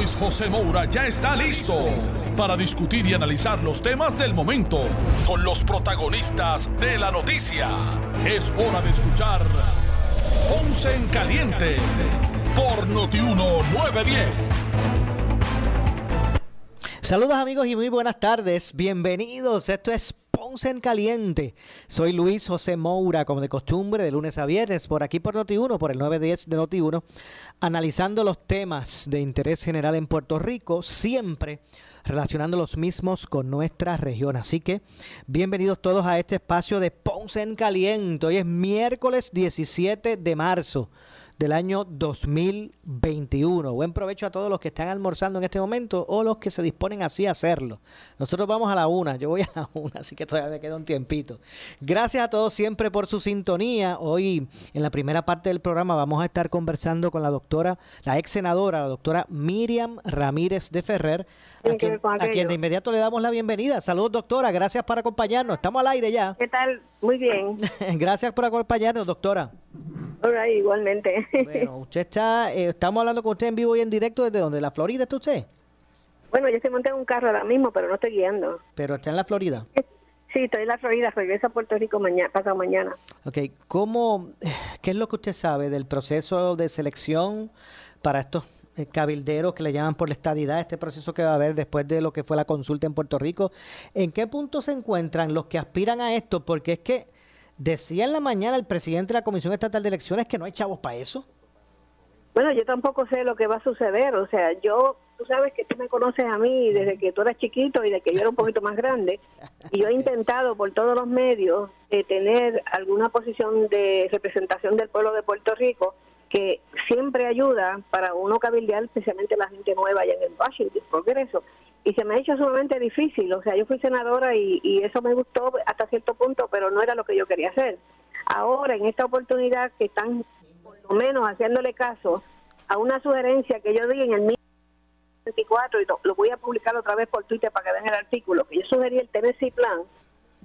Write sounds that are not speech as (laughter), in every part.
Luis José Moura ya está listo para discutir y analizar los temas del momento con los protagonistas de la noticia. Es hora de escuchar Ponce en Caliente por Notiuno 910. Saludos amigos y muy buenas tardes. Bienvenidos. Esto es Ponce en Caliente. Soy Luis José Moura, como de costumbre, de lunes a viernes, por aquí por Noti1, por el 910 de Noti1, analizando los temas de interés general en Puerto Rico, siempre relacionando los mismos con nuestra región. Así que bienvenidos todos a este espacio de Ponce en Caliente. Hoy es miércoles 17 de marzo del año 2021. Buen provecho a todos los que están almorzando en este momento o los que se disponen así a hacerlo. Nosotros vamos a la una, yo voy a la una, así que todavía me queda un tiempito. Gracias a todos siempre por su sintonía. Hoy en la primera parte del programa vamos a estar conversando con la doctora, la ex senadora, la doctora Miriam Ramírez de Ferrer, a quien, a quien de inmediato le damos la bienvenida. Saludos doctora, gracias por acompañarnos. Estamos al aire ya. ¿Qué tal? Muy bien. (laughs) gracias por acompañarnos, doctora. Hola, igualmente. Bueno, (laughs) usted está, eh, estamos hablando con usted en vivo y en directo desde donde, la Florida está usted. Bueno, yo estoy montando un carro ahora mismo, pero no estoy guiando. Pero está en la Florida. Sí, estoy en la Florida, regreso a Puerto Rico mañana, pasado mañana. Ok, ¿cómo, qué es lo que usted sabe del proceso de selección para estos eh, cabilderos que le llaman por la estadidad, este proceso que va a haber después de lo que fue la consulta en Puerto Rico? ¿En qué punto se encuentran los que aspiran a esto? Porque es que decía en la mañana el presidente de la Comisión Estatal de Elecciones que no hay chavos para eso. Bueno, yo tampoco sé lo que va a suceder, o sea, yo, tú sabes que tú me conoces a mí desde que tú eras chiquito y de que yo era un poquito más grande, y yo he (laughs) intentado por todos los medios de tener alguna posición de representación del pueblo de Puerto Rico que siempre ayuda para uno cabildear, especialmente la gente nueva allá en el Washington, Progreso. Y se me ha hecho sumamente difícil, o sea, yo fui senadora y, eso me gustó hasta cierto punto, pero no era lo que yo quería hacer. Ahora, en esta oportunidad que están por lo menos haciéndole caso a una sugerencia que yo di en el 24 y lo, voy a publicar otra vez por Twitter para que vean el artículo, que yo sugerí el Tennessee Plan,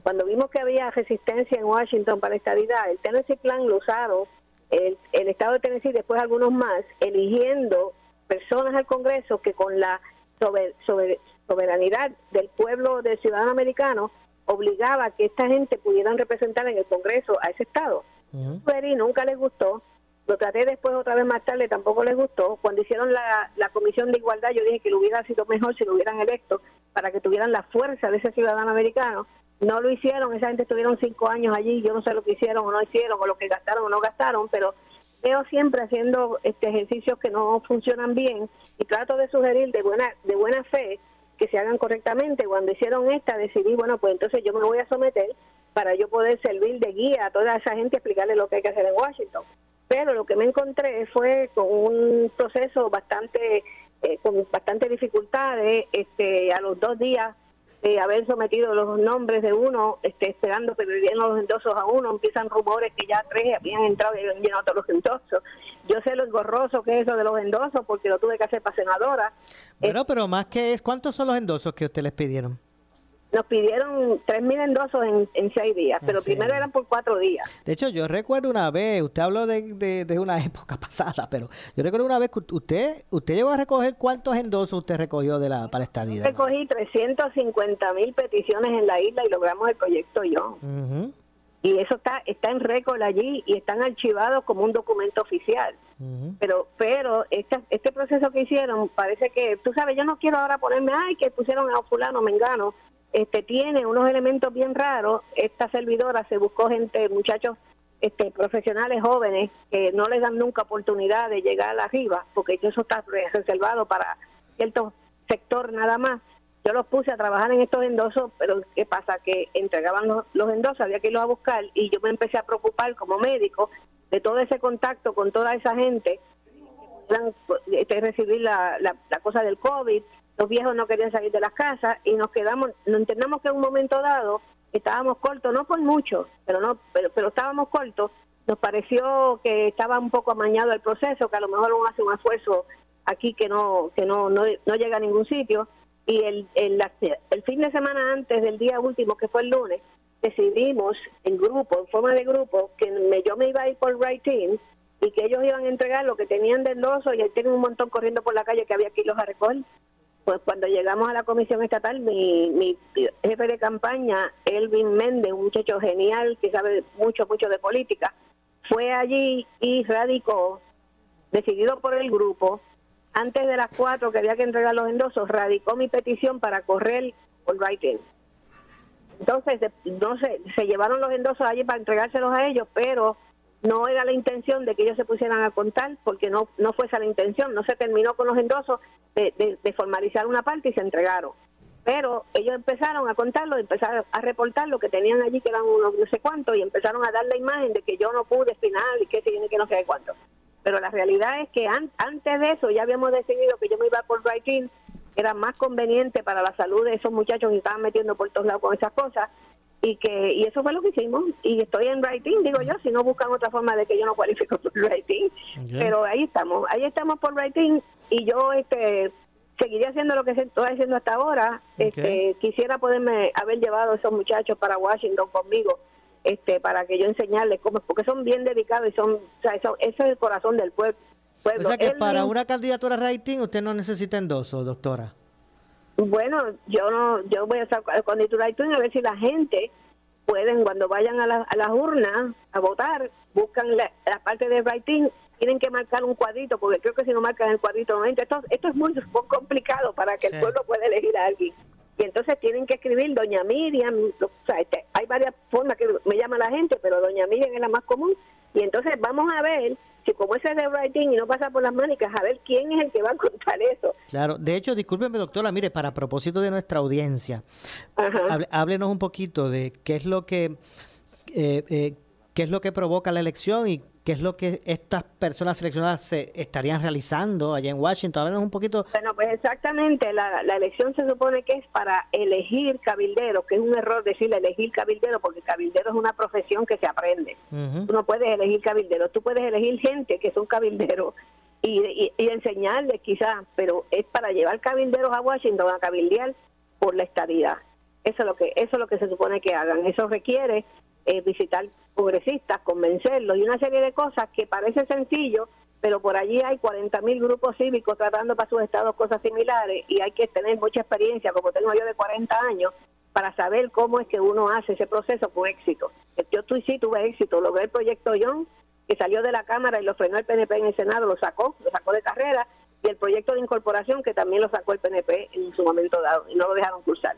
cuando vimos que había resistencia en Washington para la estabilidad, el Tennessee Plan lo usaron el, el Estado de Tennessee, después algunos más, eligiendo personas al Congreso que con la sober, sober, soberanidad del pueblo del ciudadano americano obligaba a que esta gente pudieran representar en el Congreso a ese Estado. Uh -huh. nunca les gustó, lo traté después otra vez más tarde, tampoco les gustó. Cuando hicieron la, Comisión de Igualdad, yo dije que lo hubiera sido mejor si lo hubieran electo para que tuvieran la fuerza de ese ciudadano americano. No lo hicieron, esa gente estuvieron cinco años allí, yo no sé lo que hicieron o no hicieron, o lo que gastaron o no gastaron, pero veo siempre haciendo este ejercicios que no funcionan bien y trato de sugerir de buena, de buena fe que se hagan correctamente. Cuando hicieron esta, decidí, bueno, pues entonces yo me voy a someter para yo poder servir de guía a toda esa gente y explicarle lo que hay que hacer en Washington. Pero lo que me encontré fue con un proceso bastante, eh, con bastantes dificultades, este, a los dos días de haber sometido los nombres de uno, este, esperando que le dieran los endosos a uno, empiezan rumores que ya tres habían entrado y habían llenado todos los endosos. Yo sé lo engorroso que es eso de los endosos porque lo tuve que hacer para senadora. Bueno, pero más que es, ¿cuántos son los endosos que usted les pidieron? Nos pidieron tres mil endosos en, en seis días, pero sí. primero eran por cuatro días. De hecho, yo recuerdo una vez, usted habló de, de, de, una (laughs) época pasada, pero yo recuerdo una vez que usted usted llegó a recoger cuántos endosos usted recogió de la para estadía. Recogí 350 mil peticiones en la isla y logramos el proyecto yo. Uh -huh. Y eso está está en récord allí y están archivados como un documento oficial. Uh -huh. Pero pero este, este proceso que hicieron parece que, tú sabes, yo no quiero ahora ponerme, ay, que pusieron a fulano, mengano, este tiene unos elementos bien raros. Esta servidora se buscó gente, muchachos este, profesionales jóvenes que no les dan nunca oportunidad de llegar arriba, porque eso está reservado para cierto sector nada más. Yo los puse a trabajar en estos endosos, pero ¿qué pasa? Que entregaban los, los endosos, había que irlos a buscar y yo me empecé a preocupar como médico de todo ese contacto con toda esa gente que este, recibir la, la, la cosa del COVID, los viejos no querían salir de las casas y nos quedamos, nos entendemos que en un momento dado estábamos cortos, no por mucho, pero no, pero, pero estábamos cortos, nos pareció que estaba un poco amañado el proceso, que a lo mejor uno hace un esfuerzo aquí que no que no, no, llega a ningún sitio y el, el, fin de semana antes del día último, que fue el lunes, decidimos en grupo, en forma de grupo, que yo me iba a ir por writing y que ellos iban a entregar lo que tenían del oso y ahí tienen un montón corriendo por la calle que había que irlos a recoger. Pues cuando llegamos a la comisión estatal, mi, mi jefe de campaña, Elvin Méndez, un muchacho genial que sabe mucho, mucho de política, fue allí y radicó, decidido por el grupo, antes de las cuatro que había que entregar los endosos, radicó mi petición para correr por writing. Entonces, no se, se llevaron los endosos allí para entregárselos a ellos, pero no era la intención de que ellos se pusieran a contar, porque no, no fue la intención, no se terminó con los endosos de, de, formalizar una parte y se entregaron. Pero ellos empezaron a contarlo, empezaron a reportar lo que tenían allí, que eran unos no sé cuántos, y empezaron a dar la imagen de que yo no pude final y que tiene que no sé cuánto. Pero la realidad es que antes de eso ya habíamos decidido que yo me iba por writing era más conveniente para la salud de esos muchachos que estaban metiendo por todos lados con esas cosas y que y eso fue lo que hicimos. Y estoy en writing digo yo si no buscan otra forma de que yo no cualifico (laughs) por writing. Pero ahí estamos ahí estamos por writing. Y yo este seguiría haciendo lo que estoy haciendo hasta ahora. Este quisiera poderme haber llevado a esos muchachos para Washington conmigo este para que yo enseñarles cómo porque son bien dedicados y son o sea eso, ese es el corazón del pueblo. O sea que para una candidatura rating usted no necesita endoso, doctora. Bueno, yo no, yo voy a estar con rating a ver si la gente pueden, cuando vayan a, la, a las urnas a votar, buscan la, parte de writing, tienen que marcar un cuadrito, porque creo que si no marcan el cuadrito no Esto, esto es muy complicado para que el pueblo pueda elegir a alguien. Y entonces tienen que escribir Doña Miriam, o sea, este, hay varias formas que me llama la gente, pero Doña Miriam es la más común. Y entonces vamos a ver si como ese es de writing y no pasa por las manicas, a ver quién es el que va a contar eso. Claro, de hecho, discúlpeme doctora, mire, para propósito de nuestra audiencia, háblenos un poquito de qué es lo que... Eh, eh, qué es lo que provoca la elección y qué es lo que estas personas seleccionadas se estarían realizando allá en Washington. Háblanos un poquito. Bueno, pues exactamente, la, elección se supone que es para elegir cabildero, que es un error decir elegir cabildero, porque cabildero es una profesión que se aprende. Tú no puedes elegir cabildero, tú puedes elegir gente que son cabilderos y, y, enseñarles quizás, pero es para llevar cabilderos a Washington a cabildear por la estadidad. Eso es lo que eso es lo que se supone que hagan. Eso requiere eh, visitar congresistas, convencerlos y una serie de cosas que parece sencillo, pero por allí hay 40 mil grupos cívicos tratando para sus estados cosas similares y hay que tener mucha experiencia, como tengo yo de 40 años, para saber cómo es que uno hace ese proceso con éxito. Yo tú, sí tuve éxito, logré el proyecto John, que salió de la Cámara y lo frenó el PNP en el Senado, lo sacó, lo sacó de carrera, y el proyecto de incorporación, que también lo sacó el PNP en su momento dado, y no lo dejaron cursar.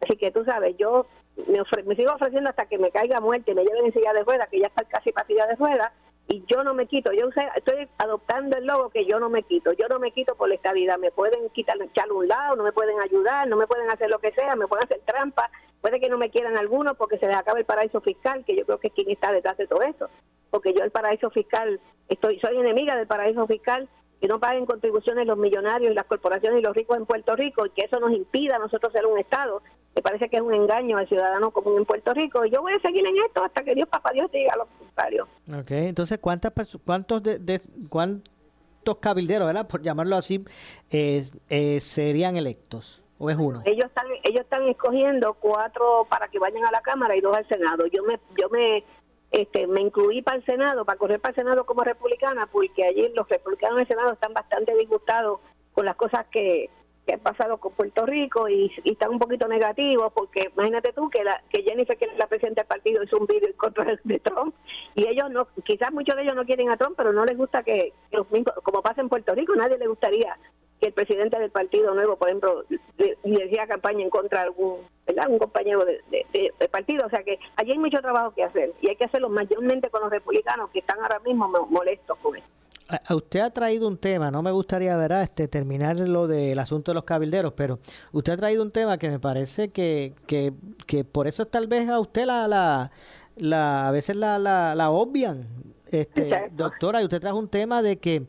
Así que tú sabes, yo me, sigo ofreciendo hasta que me caiga muerte, me lleven en silla de ruedas, que ya está casi para silla de ruedas, y yo no me quito. Yo estoy adoptando el logo que yo no me quito. Yo no me quito por la estabilidad. Me pueden quitar, echarle un lado, no me pueden ayudar, no me pueden hacer lo que sea, me pueden hacer trampa. Puede que no me quieran algunos porque se les acaba el paraíso fiscal, que yo creo que es quien está detrás de todo eso. Porque yo el paraíso fiscal, estoy soy enemiga del paraíso fiscal que no paguen contribuciones los millonarios y las corporaciones y los ricos en Puerto Rico y que eso nos impida a nosotros ser un Estado, me parece que es un engaño al ciudadano común en Puerto Rico. Y yo voy a seguir en esto hasta que Dios, papá Dios, diga lo contrario. Ok, entonces, ¿cuántas cuántos de, cuántos cabilderos, ¿verdad? por llamarlo así, eh, eh, serían electos? ¿O es uno? Ellos están, ellos están escogiendo cuatro para que vayan a la Cámara y dos al Senado. Yo me, yo me este, me incluí para el Senado, para correr para el Senado como republicana, porque allí los republicanos del Senado están bastante disgustados con las cosas que, que han pasado con Puerto Rico y, están un poquito negativos, porque imagínate tú que, la, que Jennifer, que es la presidenta del partido, hizo un vídeo en contra de Trump, y ellos no, quizás muchos de ellos no quieren a Trump, pero no les gusta que, como pasa en Puerto Rico, nadie le gustaría que el presidente del Partido Nuevo, por ejemplo, decía campaña en contra de algún, ¿verdad? un compañero de, partido. O sea que allí hay mucho trabajo que hacer y hay que hacerlo mayormente con los republicanos que están ahora mismo molestos con esto. A usted ha traído un tema, no me gustaría ver este terminar lo del asunto de los cabilderos, pero usted ha traído un tema que me parece que, que, que por eso tal vez a usted la, la, la a veces la, la, la obvian, este, doctora, y usted trajo un tema de que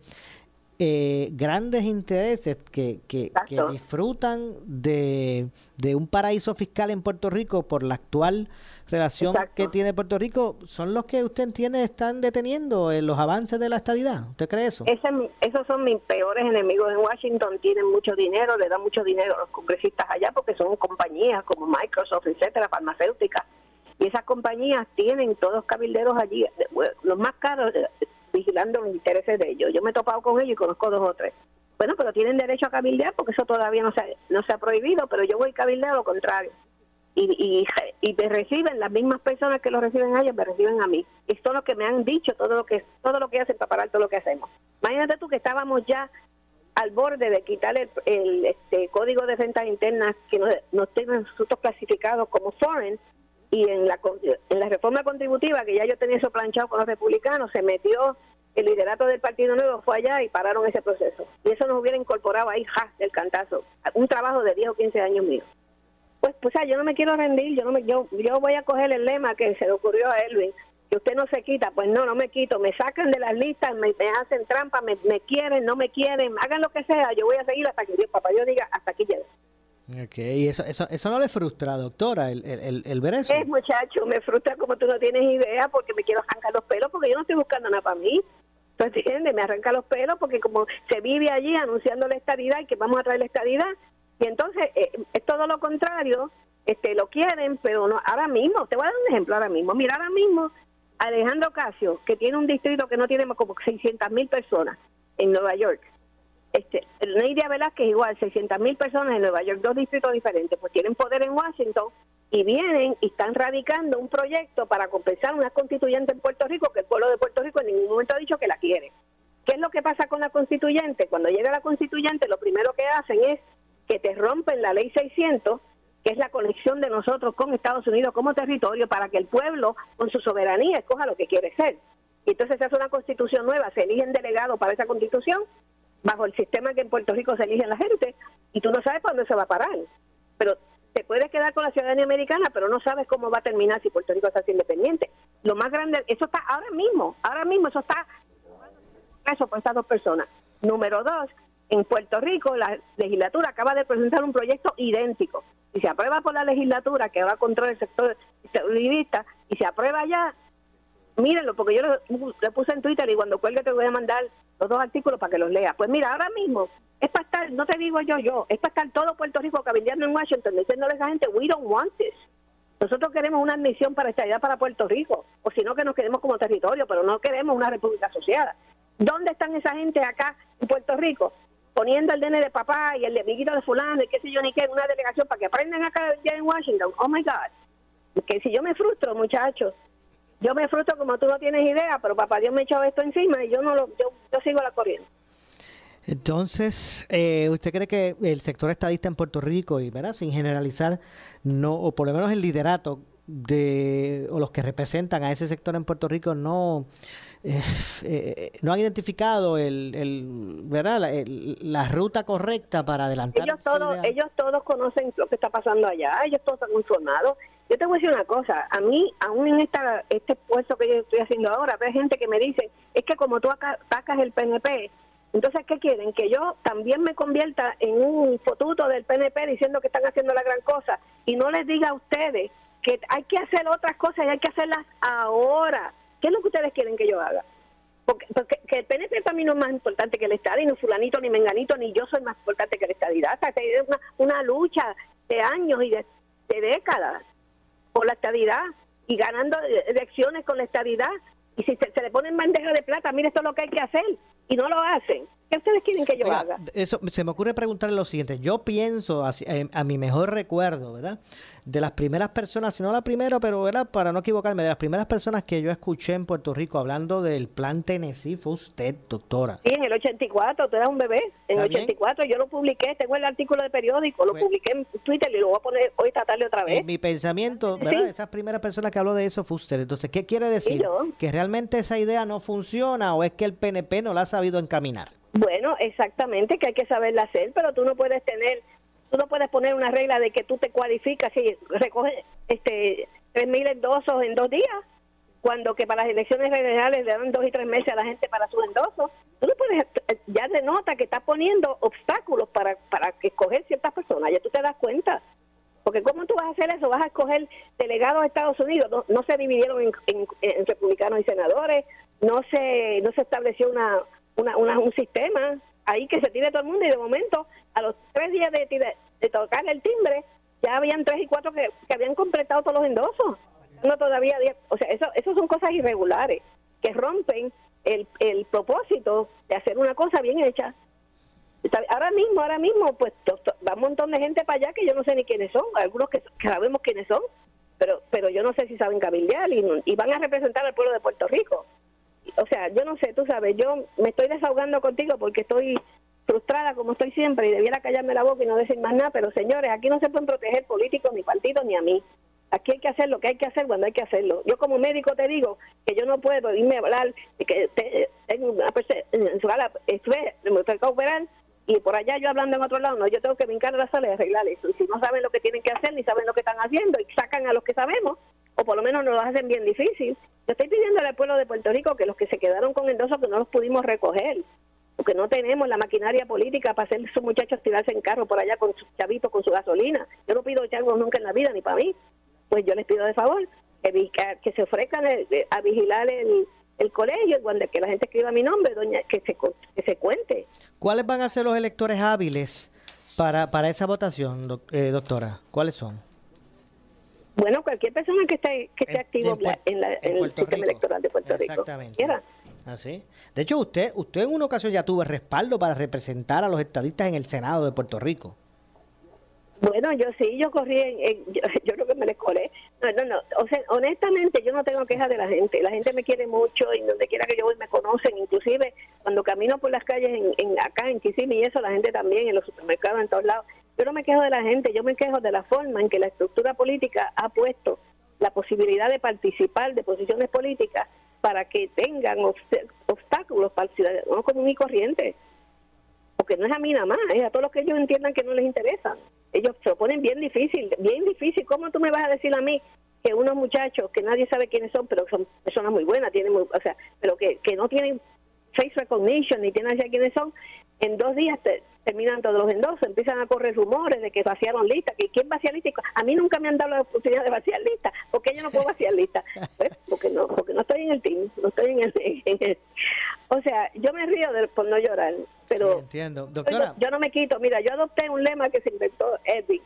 eh, grandes intereses que, que, disfrutan de, de, un paraíso fiscal en Puerto Rico por la actual relación que tiene Puerto Rico, son los que usted entiende están deteniendo en los avances de la estadidad. ¿Usted cree eso? esos son mis peores enemigos en Washington. Tienen mucho dinero, le dan mucho dinero a los congresistas allá porque son compañías como Microsoft, etcétera, farmacéuticas. Y esas compañías tienen todos cabilderos allí, los más caros, eh, vigilando los intereses de ellos. Yo me he topado con ellos y conozco dos o tres. Bueno, pero tienen derecho a cabildear porque eso todavía no se, no se ha prohibido, pero yo voy a cabildear lo contrario. Y, y, y me reciben las mismas personas que lo reciben a ellos, me reciben a mí. Esto es lo que me han dicho, todo lo que todo lo que hacen para parar todo lo que hacemos. Imagínate tú que estábamos ya al borde de quitar el, este, código de rentas internas que nos, nos tengan nosotros clasificados como foreign y en la, en la reforma contributiva, que ya yo tenía eso planchado con los republicanos, se metió el liderato del Partido Nuevo, fue allá y pararon ese proceso. Y eso nos hubiera incorporado ahí, ja, del cantazo. Un trabajo de 10 o 15 años mío. Pues, pues, yo no me quiero rendir, yo no me, yo, yo voy a coger el lema que se le ocurrió a Elvin, que usted no se quita, pues no, no me quito, me sacan de las listas, me, hacen trampa, me, me, quieren, no me quieren, hagan lo que sea, yo voy a seguir hasta que Dios, papá, yo diga, hasta aquí llego. Ok, ¿y eso, eso, eso no le frustra, doctora, el, el, el ver eso? Es, muchacho, me frustra como tú no tienes idea porque me quiero arrancar los pelos porque yo no estoy buscando nada para mí. ¿Tú entiendes? Me arranca los pelos porque como se vive allí anunciando la estadidad y que vamos a traer la estadidad, y entonces eh, es todo lo contrario, este lo quieren, pero no ahora mismo, te voy a dar un ejemplo ahora mismo. Mira, ahora mismo Alejandro Casio, que tiene un distrito que no tiene como 600 mil personas en Nueva York, este, Neidia Velázquez igual, 600 mil personas en Nueva York, dos distritos diferentes, pues tienen poder en Washington y vienen y están radicando un proyecto para compensar una constituyente en Puerto Rico que el pueblo de Puerto Rico en ningún momento ha dicho que la quiere. ¿Qué es lo que pasa con la constituyente? Cuando llega la constituyente lo primero que hacen es que te rompen la ley 600, que es la conexión de nosotros con Estados Unidos como territorio para que el pueblo con su soberanía escoja lo que quiere ser. Y entonces se hace una constitución nueva, se eligen delegados para esa constitución bajo el sistema que en Puerto Rico se elige la gente y tú no sabes cuándo se va a parar. Pero te puedes quedar con la ciudadanía americana, pero no sabes cómo va a terminar si Puerto Rico está independiente. Lo más grande, eso está ahora mismo, ahora mismo eso está eso por estas dos personas. Número dos, en Puerto Rico la legislatura acaba de presentar un proyecto idéntico. Si se aprueba por la legislatura que va a controlar el sector vista y se aprueba ya, mírenlo, porque yo lo, puse en Twitter y cuando cuelgue te voy a mandar los dos artículos para que los leas. Pues mira, ahora mismo es para estar, no te digo yo, yo, es para estar todo Puerto Rico cabildeando en Washington diciéndole a esa gente, we don't want this. Nosotros queremos una admisión para estabilidad para Puerto Rico, o si no que nos quedemos como territorio, pero no queremos una república asociada. ¿Dónde están esa gente acá en Puerto Rico? Poniendo el DN de papá y el de amiguito de fulano y qué sé yo ni qué una delegación para que aprendan acá en Washington. Oh my God. Que si yo me frustro, muchachos, yo me frustro como tú no tienes idea, pero papá Dios me echó esto encima y yo no lo, yo, sigo la corriente. Entonces, eh, ¿usted cree que el sector estadista en Puerto Rico, y ¿verdad? sin generalizar, no, o por lo menos el liderato de, o los que representan a ese sector en Puerto Rico, no, eh, eh, no han identificado el, el ¿verdad? La, ruta correcta para adelantar? Ellos todos, ellos todos conocen lo que está pasando allá, ellos todos están informados yo te voy a decir una cosa, a mí, aún en esta, este puesto que yo estoy haciendo ahora, hay gente que me dice, es que como tú atacas el PNP, entonces, ¿qué quieren? Que yo también me convierta en un fotuto del PNP diciendo que están haciendo la gran cosa y no les diga a ustedes que hay que hacer otras cosas y hay que hacerlas ahora. ¿Qué es lo que ustedes quieren que yo haga? Porque, que el PNP para mí no es más importante que el Estado, y no fulanito, ni menganito, ni yo soy más importante que el estadidad. es una, una lucha de años y de décadas por la estabilidad y ganando elecciones con la estabilidad. Y si se, se le ponen bandeja de plata, mire, esto es lo que hay que hacer. Y no lo hacen. ¿Qué ustedes quieren que yo haga? Eso, se me ocurre preguntarle lo siguiente. Yo pienso, a, eh, a, mi mejor recuerdo, ¿verdad? De las primeras personas, si no la primera, pero ¿verdad? para no equivocarme, de las primeras personas que yo escuché en Puerto Rico hablando del plan Tennessee fue usted, doctora. Sí, en el 84, tú eras un bebé. En el 84 yo lo publiqué, tengo el artículo de periódico, lo pues publiqué en Twitter y lo voy a poner hoy esta tarde otra vez. En mi pensamiento, ¿verdad? Esas primeras personas que habló de eso fue usted. Entonces, ¿qué quiere decir? ¿Que realmente esa idea no funciona o es que el PNP no la ha sabido encaminar? Bueno, exactamente, que hay que saberla hacer, pero tú no puedes tener, tú no puedes poner una regla de que tú te cualificas y recoges este tres mil endosos en dos días. cuando que para las elecciones federales le dan dos y tres meses a la gente para sus endosos. Tú no puedes, ya denota que está poniendo obstáculos para, para escoger ciertas personas, ya tú te das cuenta. Porque ¿cómo tú vas a hacer eso? Vas a escoger delegados de Estados Unidos. No, se dividieron en, republicanos y senadores. No se no se estableció una, una, un sistema ahí que se tire todo el mundo y de momento a los tres días de, de, tocar el timbre ya habían tres y cuatro que, habían completado todos los endosos. No todavía, o sea, eso, eso son cosas irregulares que rompen el, el propósito de hacer una cosa bien hecha. Ahora mismo, ahora mismo, pues va un montón de gente para allá que yo no sé ni quiénes son, algunos que, sabemos quiénes son, pero pero yo no sé si saben cabildear y, van a representar al pueblo de Puerto Rico. O sea, yo no sé, tú sabes, yo me estoy desahogando contigo porque estoy frustrada como estoy siempre y debiera callarme la boca y no decir más nada, pero señores, aquí no se pueden proteger políticos, ni partidos, ni a mí. Aquí hay que hacer lo que hay que hacer cuando hay que hacerlo. Yo como médico te digo que yo no puedo irme a hablar que tengo una persona, me toca operar y por allá yo hablando en otro lado, no, yo tengo que brincar a la sala y arreglar eso. Y si no saben lo que tienen que hacer, ni saben lo que están haciendo, y sacan a los que sabemos, o por lo menos nos lo hacen bien difícil. Yo estoy pidiendo al pueblo de Puerto Rico que los que se quedaron con endoso, que no los pudimos recoger, porque no tenemos la maquinaria política para hacer esos muchachos tirarse en carro por allá con sus chavitos, con su gasolina. Yo no pido changos nunca en la vida, ni para mí. Pues yo les pido de favor que, se ofrezcan a vigilar el el colegio, cuando que la gente escriba mi nombre, doña, que se, que se cuente. ¿Cuáles van a ser los electores hábiles para, para esa votación, eh, doctora? ¿Cuáles son? Bueno, cualquier persona que esté, que esté activo en, el sistema electoral de Puerto Rico. Exactamente. Así. ¿Ah, de hecho, usted, usted en una ocasión ya tuvo respaldo para representar a los estadistas en el Senado de Puerto Rico. Bueno, yo sí, yo corrí, en, (laughs) yo, creo que me les colé. No, no, no, o sea, honestamente yo no tengo quejas de la gente, la gente me quiere mucho y donde quiera que yo voy me conocen, inclusive cuando camino por las calles en, en acá en Kissimmee y eso, la gente también, en los supermercados, en todos lados. Yo no me quejo de la gente, yo me quejo de la forma en que la estructura política ha puesto la posibilidad de participar de posiciones políticas para que tengan obstáculos para el ciudadano común y corriente. Porque no es a mí nada más, es a todos los que ellos entiendan que no les interesa ellos se lo ponen bien difícil, bien difícil. ¿Cómo tú me vas a decir a mí que unos muchachos que nadie sabe quiénes son, pero son personas muy buenas, tienen o sea, pero que, que no tienen face recognition ni tienen idea quiénes son, en dos días terminan todos los endosos, empiezan a correr rumores de que vaciaron listas, que quién vacía lista. A mí nunca me han dado la oportunidad de vaciar lista, porque yo no puedo vaciar lista, (laughs) pues, porque no porque no estoy en el team, no estoy en el, o sea, yo me río de, por no llorar, pero entiendo. Doctora. Yo, no me quito, mira, yo adopté un lema que se inventó Edwin,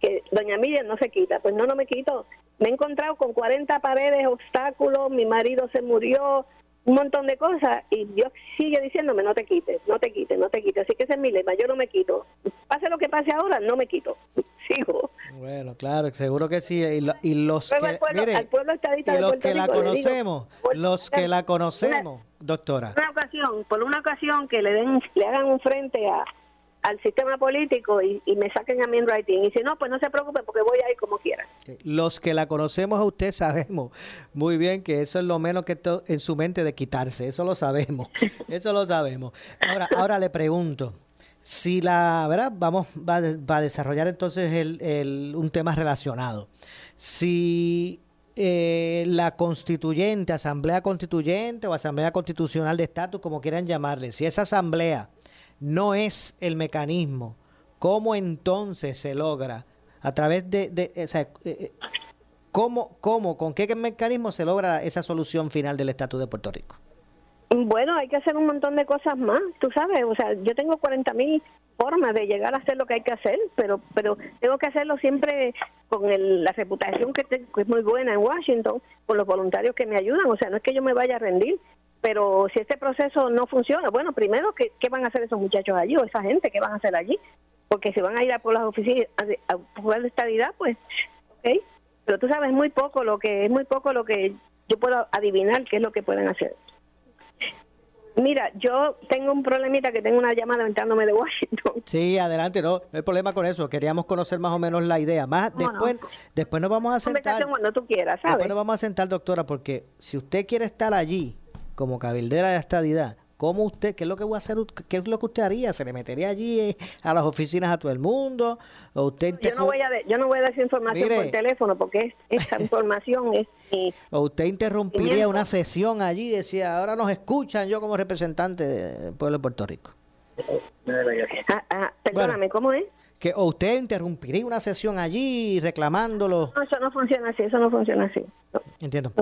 que doña Miriam no se quita, pues no, no me quito. Me he encontrado con 40 paredes, obstáculos, mi marido se murió, un montón de cosas y Dios sigue diciéndome no te quites, no te quites, no te quites. Así que ese es mi lema, yo no me quito. Pase lo que pase ahora, no me quito. (laughs) Sigo. Bueno, claro, seguro que sí. Y, los que, los que la conocemos, los que la conocemos, doctora. Una ocasión, por una ocasión que le den, le hagan un frente a, al sistema político y, me saquen a mí en writing. Y si no, pues no se preocupen porque voy a ir como quiera. Los que la conocemos a usted (laughs) sabemos muy bien que eso es lo menos que en su mente de quitarse. Eso lo sabemos. (laughs) Eso lo sabemos. Ahora, ahora le pregunto. Si la, ¿verdad? Vamos, va, a desarrollar entonces el, un tema relacionado. Si eh, la constituyente, asamblea constituyente o asamblea constitucional de estatus, como quieran llamarle, si esa asamblea no es el mecanismo. ¿Cómo entonces se logra? A través de, o sea, eh, eh, ¿cómo, ¿cómo, con qué mecanismo se logra esa solución final del estatus de Puerto Rico? Bueno, hay que hacer un montón de cosas más, tú sabes, o sea, yo tengo 40 mil formas de llegar a hacer lo que hay que hacer, pero pero tengo que hacerlo siempre con la reputación que, que es muy buena en Washington, con los voluntarios que me ayudan, o sea, no es que yo me vaya a rendir, pero si este proceso no funciona, bueno, primero, ¿qué, ¿qué, van a hacer esos muchachos allí o esa gente? ¿Qué van a hacer allí? Porque si van a ir a por las oficinas a, jugar de estadidad, pues, ok. Pero tú sabes muy poco lo que es muy poco lo que yo puedo adivinar qué es lo que pueden hacer. Mira, yo tengo un problemita que tengo una llamada entrándome de Washington. (laughs) Sí, adelante, no, no hay problema con eso. Queríamos conocer más o menos la idea. Más después, después nos vamos a sentar. Cuando tú quieras, ¿sabes? Después nos vamos a sentar, doctora, porque si usted quiere estar allí como cabildera de estadidad, ¿Cómo usted, qué es lo que voy a hacer, qué es lo que usted haría? ¿Se le metería allí eh, a las oficinas a todo el mundo? ¿O usted yo, no voy a yo no voy a dar esa información por teléfono porque esa información es... ¿O usted interrumpiría una sesión allí y decía, ahora nos escuchan yo como representante del pueblo de Puerto Rico? Ah, ah, perdóname, ¿cómo es? Que o usted interrumpiría una sesión allí reclamándolo. No, eso no funciona así, eso no funciona así. Entiendo.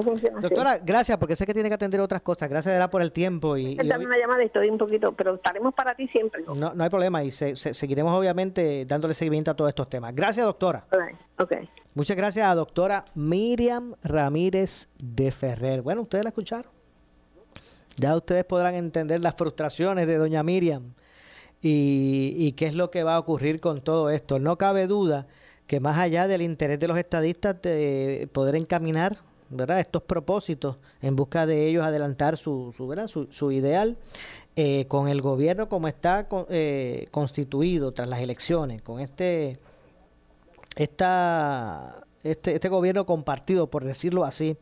Doctora, gracias, porque sé que tiene que atender otras cosas. Gracias por el tiempo. y, y una llamada, estoy un poquito, pero estaremos para ti siempre. No, no hay problema y seguiremos obviamente dándole seguimiento a todos estos temas. Gracias, doctora. Okay. Muchas gracias a doctora Miriam Ramírez de Ferrer. Bueno, ustedes la escucharon. Ya ustedes podrán entender las frustraciones de doña Miriam y, qué es lo que va a ocurrir con todo esto. No cabe duda que más allá del interés de los estadistas de poder encaminar ¿verdad? estos propósitos en busca de ellos adelantar su, su, su, ideal eh, con el gobierno como está eh, constituido tras las elecciones, con este, esta, este, este gobierno compartido, por decirlo así,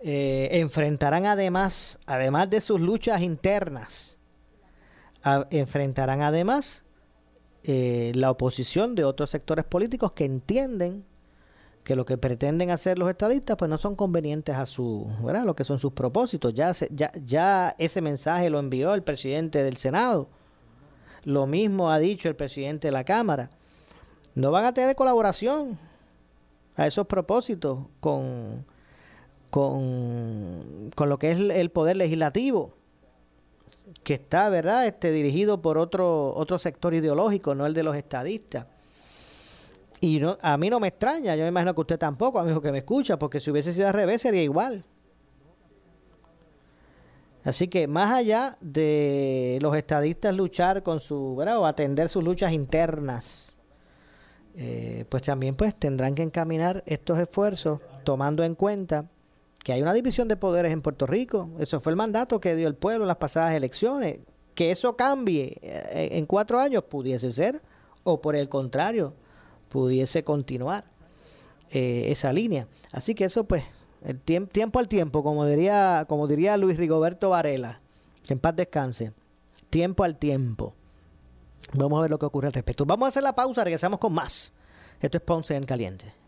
eh, enfrentarán además, además de sus luchas internas, enfrentarán además eh, la oposición de otros sectores políticos que entienden que lo que pretenden hacer los estadistas pues no son convenientes a su, ¿verdad? lo que son sus propósitos. Ya, ya, ya ese mensaje lo envió el presidente del Senado. Lo mismo ha dicho el presidente de la Cámara. No van a tener colaboración a esos propósitos con, con, con lo que es el poder legislativo que está, ¿verdad?, este, dirigido por otro, otro sector ideológico, no el de los estadistas. Y no, a mí no me extraña, yo me imagino que usted tampoco, amigo que me escucha, porque si hubiese sido al revés sería igual. Así que más allá de los estadistas luchar con su, ¿verdad? o atender sus luchas internas, eh, pues también pues tendrán que encaminar estos esfuerzos tomando en cuenta que hay una división de poderes en Puerto Rico. Eso fue el mandato que dio el pueblo en las pasadas elecciones. Que eso cambie eh, en cuatro años pudiese ser, o por el contrario, pudiese continuar eh, esa línea. Así que eso, pues, el tiempo al tiempo, como diría, como diría Luis Rigoberto Varela, que en paz descanse. Tiempo al tiempo. Vamos a ver lo que ocurre al respecto. Vamos a hacer la pausa, regresamos con más. Esto es Ponce en Caliente.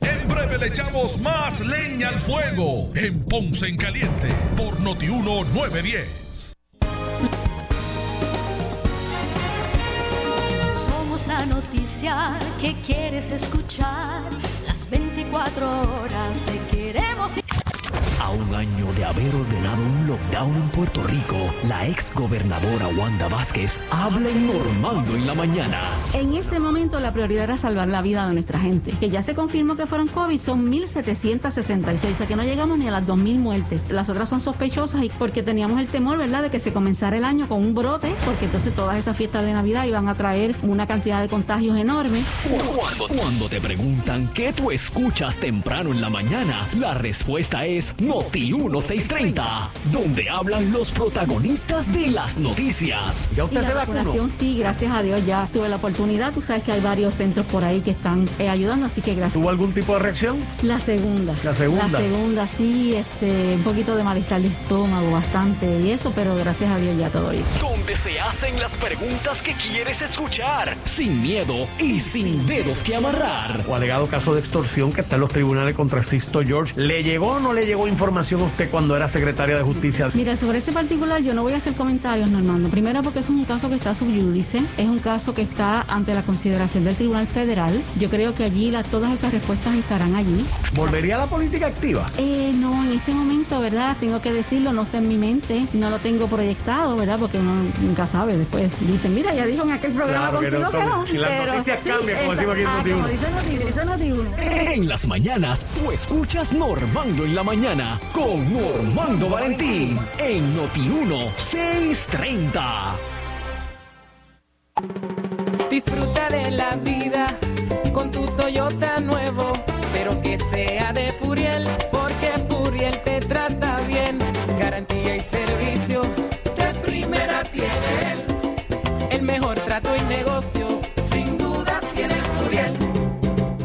En breve le echamos más leña al fuego en Ponce en Caliente por Notiuno 910. Somos la noticia que quieres escuchar. Las 24 horas te queremos. A un año de haber ordenado un lockdown en Puerto Rico, la ex gobernadora Wanda Vázquez habla informando en la mañana. En ese momento la prioridad era salvar la vida de nuestra gente. Que ya se confirmó que fueron COVID, son 1.766, o sea que no llegamos ni a las 2.000 muertes. Las otras son sospechosas y porque teníamos el temor, ¿verdad?, de que se comenzara el año con un brote, porque entonces todas esas fiestas de Navidad iban a traer una cantidad de contagios enorme. Cuando, cuando te preguntan qué tú escuchas temprano en la mañana, la respuesta es Noti 1630, donde hablan los protagonistas de las noticias. ¿Ya usted se vacunó? Sí, gracias a Dios ya tuve la oportunidad. Tú sabes que hay varios centros por ahí que están eh, ayudando, así que gracias. ¿Tuvo algún tipo de reacción? La segunda. La segunda. La segunda, sí, este, un poquito de malestar de estómago, bastante y eso, pero gracias a Dios ya todo bien. Donde se hacen las preguntas que quieres escuchar, sin miedo y sin dedos que amarrar. O alegado caso de extorsión que está en los tribunales contra Sisto George. ¿Le llegó o no le llegó información a usted cuando era secretaria de Justicia? Mira, sobre ese particular yo no voy a hacer comentarios, Normando. Primero porque es un caso que está subyúdice, es un caso que está ante la consideración del Tribunal Federal. Yo creo que allí todas esas respuestas estarán allí. ¿Volvería a la política activa? Eh, no, en este momento, ¿verdad? Tengo que decirlo, no está en mi mente, no lo tengo proyectado, ¿verdad? Porque uno nunca sabe. Después dicen, mira, ya dijo en aquel programa contigo que no. Y las noticias cambian, como decimos aquí en ah, Como dice En las mañanas, tú escuchas Normando en la mañana con Normando Valentín en Noti 630. Disfruta de la vida con tu Toyota nuevo,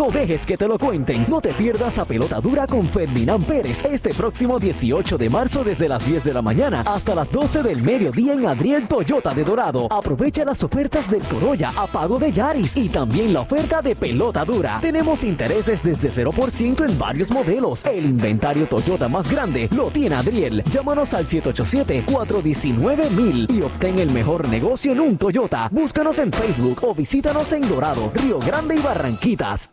No dejes que te lo cuenten. No te pierdas a pelota dura con Ferdinand Pérez este próximo 18 de marzo desde las 10 de la mañana hasta las 12 del mediodía en Adriel Toyota de Dorado. Aprovecha las ofertas del Corolla a pago de Yaris y también la oferta de pelota dura. Tenemos intereses desde 0% en varios modelos. El inventario Toyota más grande lo tiene Adriel. Llámanos al 787-419-1000 y obtén el mejor negocio en un Toyota. Búscanos en Facebook o visítanos en Dorado, Río Grande y Barranquitas.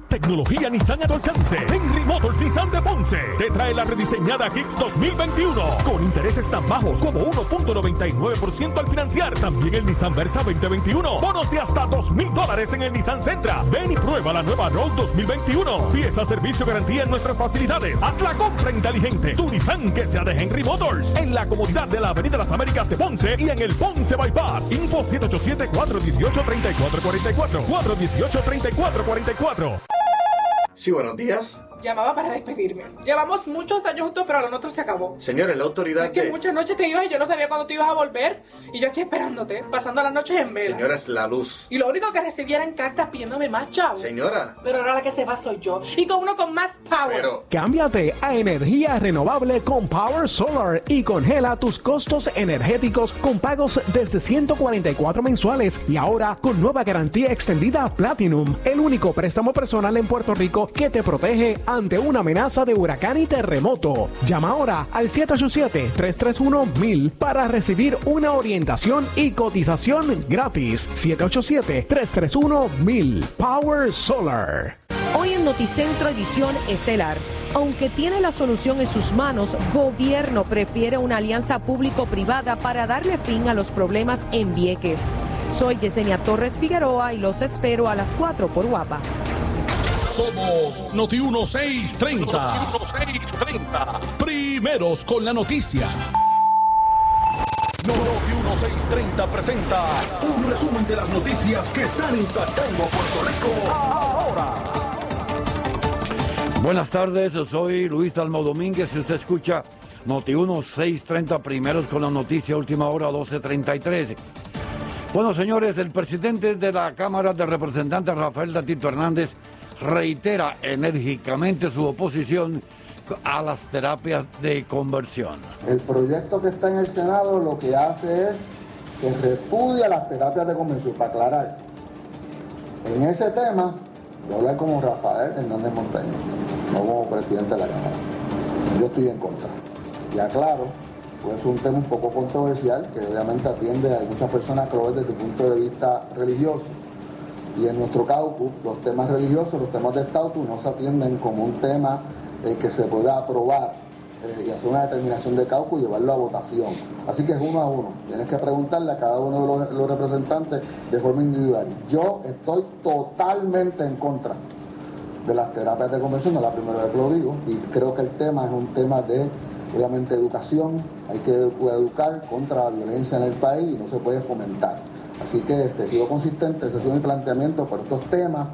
Tecnología Nissan a tu alcance. Henry Motors Nissan de Ponce te trae la rediseñada Kicks 2021 con intereses tan bajos como 1.99% al financiar. También el Nissan Versa 2021. Bonos de hasta 2 mil dólares en el Nissan Sentra. Ven y prueba la nueva Road 2021. Pieza, servicio, garantía en nuestras facilidades. Haz la compra inteligente. Tu Nissan que sea de Henry Motors. En la comodidad de la Avenida Las Américas de Ponce y en el Ponce Bypass. Info 787-418-3444. 418-3444. Sí, buenos días. Llamaba para despedirme. Llevamos muchos años juntos, pero lo nuestro se acabó. Señores, la autoridad Es que de... muchas noches te ibas y yo no sabía cuándo te ibas a volver. Y yo aquí esperándote, pasando las noches en vela. Señora, es la luz. Y lo único que recibía eran cartas pidiéndome más chavos. Señora. Pero ahora la que se va soy yo. Y con uno con más power. Pero... Cámbiate a energía renovable con Power Solar y congela tus costos energéticos con pagos desde 144 mensuales y ahora con nueva garantía extendida Platinum, el único préstamo personal en Puerto Rico que te protege ante una amenaza de huracán y terremoto. Llama ahora al 787-331-1000 para recibir una orientación y cotización gratis. 787-331-1000 Power Solar. Hoy en Noticentro Edición Estelar. Aunque tiene la solución en sus manos, gobierno prefiere una alianza público-privada para darle fin a los problemas en Vieques. Soy Yesenia Torres Figueroa y los espero a las 4 por Guapa. Somos Noti 1630. Noti 1630. Primeros con la noticia. Noti 1630 presenta un resumen de las noticias que están impactando Puerto Rico ahora. Buenas tardes, soy Luis Dalmau Domínguez y usted escucha Noti 1630 primeros con la noticia última hora 1233. Bueno, señores, el presidente de la Cámara de Representantes, Rafael Datito Hernández, reitera enérgicamente su oposición a las terapias de conversión. El proyecto que está en el Senado lo que hace es que repudia las terapias de conversión, para aclarar. En ese tema, yo hablé como Rafael Hernández Montaño, no como presidente de la Cámara. Yo estoy en contra. Y aclaro, pues es un tema un poco controversial, que obviamente atiende a muchas personas que lo ven desde el punto de vista religioso. Y en nuestro caucus, los temas religiosos, los temas de estatus no se atienden como un tema eh, que se pueda aprobar eh, y hacer una determinación de caucus y llevarlo a votación. Así que es uno a uno. Tienes que preguntarle a cada uno de los, representantes de forma individual. Yo estoy totalmente en contra de las terapias de conversión, no la primera vez que lo digo, y creo que el tema es un tema de, obviamente, educación, hay que educar contra la violencia en el país y no se puede fomentar. Así que este, sigo consistente, ese es mi planteamiento por estos temas,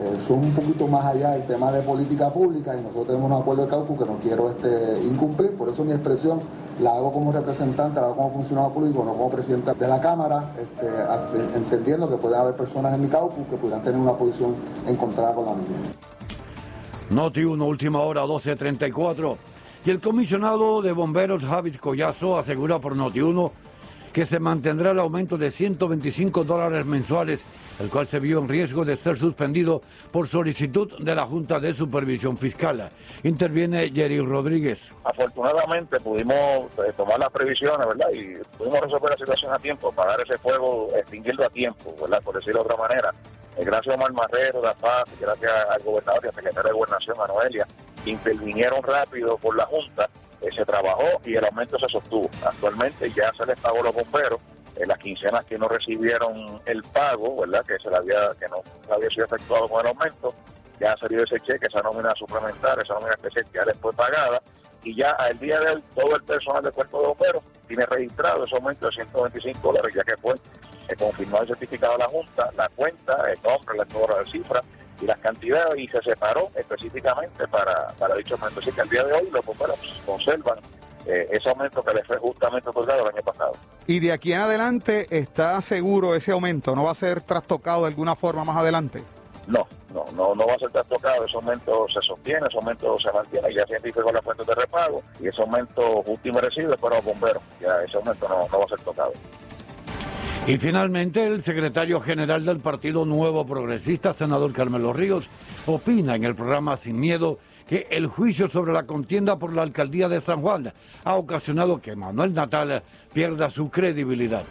eh, son un poquito más allá del tema de política pública y nosotros tenemos un acuerdo de caucus que no quiero este, incumplir, por eso mi expresión la hago como representante, la hago como funcionario público, no como presidente de la Cámara, este, entendiendo que puede haber personas en mi caucus que pudieran tener una posición encontrada con la mía. Noti 1, última hora, 12.34. Y el comisionado de bomberos Javis Collazo asegura por Noti 1 que se mantendrá el aumento de 125 dólares mensuales, el cual se vio en riesgo de ser suspendido por solicitud de la Junta de Supervisión Fiscal. Interviene Jerry Rodríguez. Afortunadamente pudimos eh, tomar las previsiones, ¿verdad? Y pudimos resolver la situación a tiempo, pagar ese fuego, extinguirlo a tiempo, ¿verdad? Por decirlo de otra manera. Eh, gracias a Omar Marrero, La Paz, gracias al gobernador y al secretario de Gobernación, Manuelia, intervinieron rápido por la Junta se trabajó y el aumento se sostuvo. Actualmente ya se les pagó a los bomberos en las quincenas que no recibieron el pago, ¿verdad? Que se le había que no había sido efectuado con el aumento, ya ha salido ese cheque, esa nómina suplementaria, esa nómina especial ya les fue pagada y ya al día de hoy todo el personal del cuerpo de bomberos tiene registrado ese aumento de 125 dólares, ya que fue se confirmó el certificado de la Junta, la cuenta, el nombre, la cobra de cifra y las cantidades y se separó específicamente para, para dicho aumento. Así que al día de hoy los bomberos conservan eh, ese aumento que les fue justamente otorgado el año pasado. Y de aquí en adelante, ¿está seguro ese aumento? ¿No va a ser trastocado de alguna forma más adelante? No, no, no, no va a ser trastocado, ese aumento se sostiene, ese aumento se mantiene, ya se con las fuentes de repago y ese aumento justo y para los bomberos, ya ese aumento no, no va a ser tocado. Y finalmente, el secretario general del Partido Nuevo Progresista, senador Carmelo Ríos, opina en el programa Sin Miedo que el juicio sobre la contienda por la alcaldía de San Juan ha ocasionado que Manuel Natal pierda su credibilidad.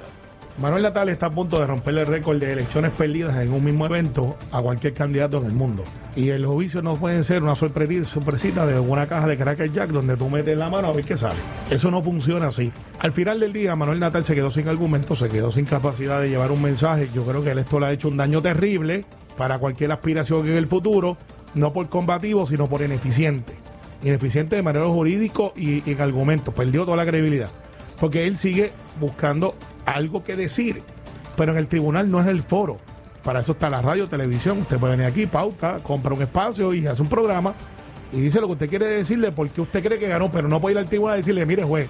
Manuel Natal está a punto de romper el récord de elecciones perdidas en un mismo evento a cualquier candidato en el mundo. Y el juicio no puede ser una sorpresita de una caja de Cracker Jack donde tú metes la mano a ver qué sale. Eso no funciona así. Al final del día, Manuel Natal se quedó sin argumento, se quedó sin capacidad de llevar un mensaje. Yo creo que esto le ha hecho un daño terrible para cualquier aspiración en el futuro, no por combativo, sino por ineficiente. Ineficiente de manera jurídico y, y en argumentos. Perdió toda la credibilidad. Porque él sigue buscando algo que decir, pero en el tribunal no es el foro. Para eso está la radio, televisión. Usted puede venir aquí, pauta, compra un espacio y hace un programa y dice lo que usted quiere decirle porque usted cree que ganó, pero no puede ir al tribunal y decirle, mire juez,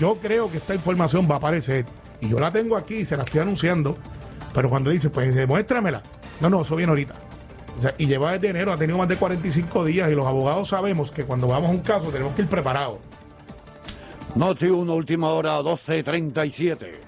yo creo que esta información va a aparecer y yo la tengo aquí y se la estoy anunciando, pero cuando dice, pues demuéstramela. No, no, eso viene ahorita. y lleva desde enero, ha tenido más de 45 días y los abogados sabemos que cuando vamos a un caso tenemos que ir preparados. Noti 1, última hora, 12.37.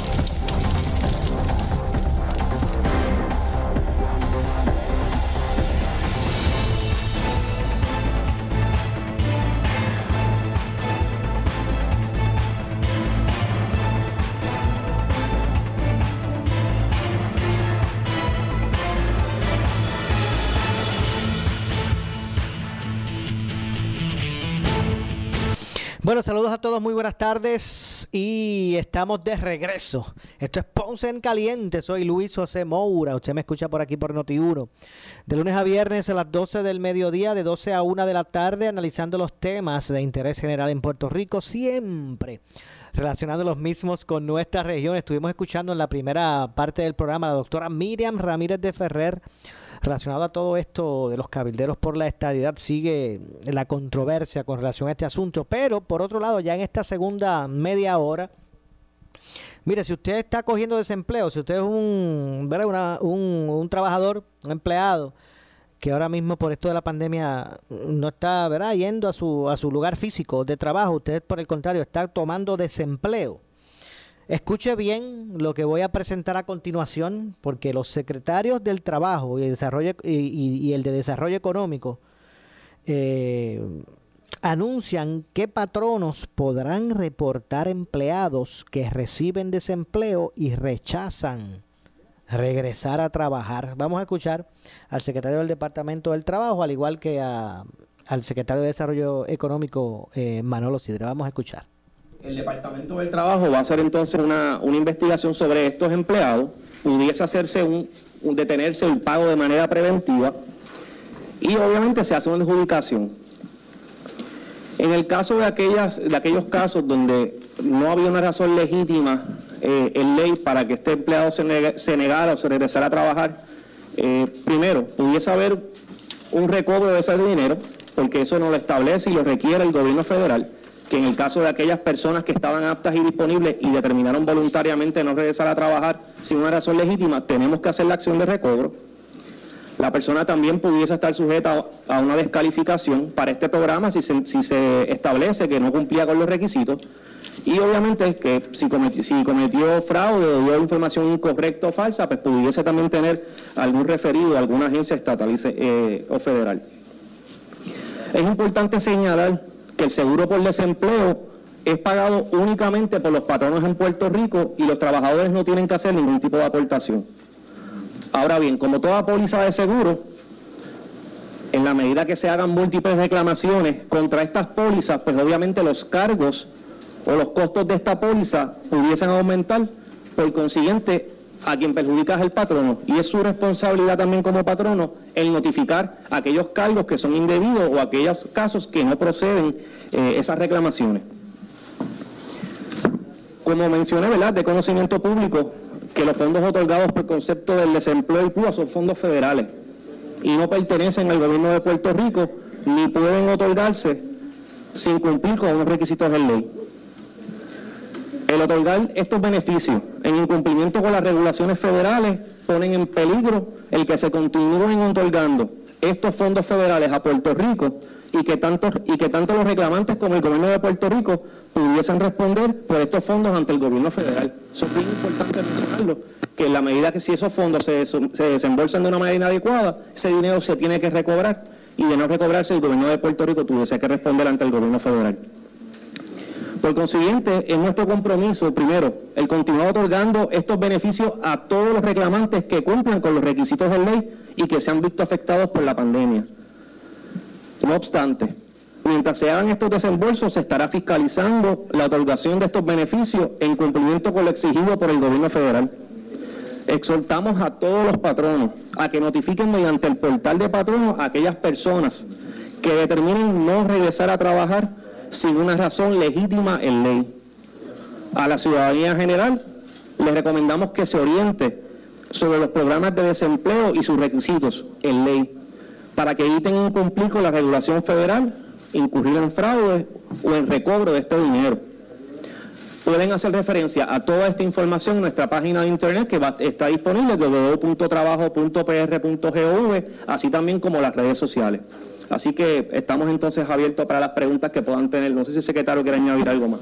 Bueno, saludos a todos, muy buenas tardes y estamos de regreso. Esto es Ponce en Caliente, soy Luis José Moura, usted me escucha por aquí por Noti1. De lunes a viernes a las 12 del mediodía, de 12 a 1 de la tarde, analizando los temas de interés general en Puerto Rico, siempre relacionando los mismos con nuestra región. Estuvimos escuchando en la primera parte del programa a la doctora Miriam Ramírez de Ferrer relacionado a todo esto de los cabilderos por la estadidad, sigue la controversia con relación a este asunto. Pero, por otro lado, ya en esta segunda media hora, Mire, si usted está cogiendo desempleo, si usted es un. Una- un, un trabajador, un empleado, que ahora mismo por esto de la pandemia no está ¿verdad? yendo a su, a su lugar físico de trabajo, usted por el contrario está tomando desempleo. Escuche bien lo que voy a presentar a continuación, porque los secretarios del trabajo y el, desarrollo, y, el de desarrollo económico eh, anuncian que patronos podrán reportar empleados que reciben desempleo y rechazan regresar a trabajar. Vamos a escuchar al secretario del Departamento del Trabajo, al igual que al secretario de Desarrollo Económico, eh, Manolo Sidre. Vamos a escuchar. El Departamento del Trabajo va a hacer entonces una, una investigación sobre estos empleados. Pudiese hacerse un, un- detenerse el pago de manera preventiva y obviamente se hace una adjudicación. En el caso de, aquellas, de aquellos casos donde no había una razón legítima eh, en ley para que este empleado se, neg- se negara o se regresara a trabajar, eh, primero, pudiese haber un recobro de ese dinero, porque eso no lo establece y lo requiere el gobierno federal, que en el caso de aquellas personas que estaban aptas y disponibles y determinaron voluntariamente no regresar a trabajar sin una razón legítima, tenemos que hacer la acción de recobro. La persona también pudiese estar sujeta a una descalificación para este programa si se, establece que no cumplía con los requisitos. Y obviamente que si cometió, fraude o dio información incorrecta o falsa, pues pudiese también tener algún referido a alguna agencia estatal eh, o federal. Es importante señalar que el seguro por desempleo es pagado únicamente por los patronos en Puerto Rico y los trabajadores no tienen que hacer ningún tipo de aportación. Ahora bien, como toda póliza de seguro, en la medida que se hagan múltiples reclamaciones contra estas pólizas, pues obviamente los cargos o los costos de esta póliza pudiesen aumentar, por consiguiente, a quien perjudica es el patrono. Y es su responsabilidad también como patrono el notificar aquellos cargos que son indebidos o aquellos casos que no proceden eh, esas reclamaciones. Como mencioné, de conocimiento público, que los fondos otorgados por concepto del desempleo y PUA son fondos federales y no pertenecen al gobierno de Puerto Rico ni pueden otorgarse sin cumplir con unos requisitos de ley. El otorgar estos beneficios en incumplimiento con las regulaciones federales ponen en peligro el que se continúen otorgando estos fondos federales a Puerto Rico y que tanto, y que los reclamantes como el gobierno de Puerto Rico pudiesen responder por estos fondos ante el gobierno federal. Eso es bien importante mencionarlo, que en la medida que si esos fondos se, se desembolsan de una manera inadecuada, ese dinero se tiene que recobrar y de no recobrarse el gobierno de Puerto Rico tuviese que responder ante el gobierno federal. Por consiguiente, es nuestro compromiso, primero, el continuar otorgando estos beneficios a todos los reclamantes que cumplan con los requisitos de ley y que se han visto afectados por la pandemia. No obstante, mientras se hagan estos desembolsos, se estará fiscalizando la otorgación de estos beneficios en cumplimiento con lo exigido por el gobierno federal. Exhortamos a todos los patronos a que notifiquen mediante el portal de patronos a aquellas personas que determinen no regresar a trabajar sin una razón legítima en ley. A la ciudadanía general les recomendamos que se oriente sobre los programas de desempleo y sus requisitos en ley para que eviten incumplir con la regulación federal, incurrir en fraude o en recobro de este dinero. Pueden hacer referencia a toda esta información en nuestra página de internet que está disponible www.trabajo.pr.gov, así también como las redes sociales. Así que estamos entonces abiertos para las preguntas que puedan tener. No sé si el secretario quiere añadir algo más.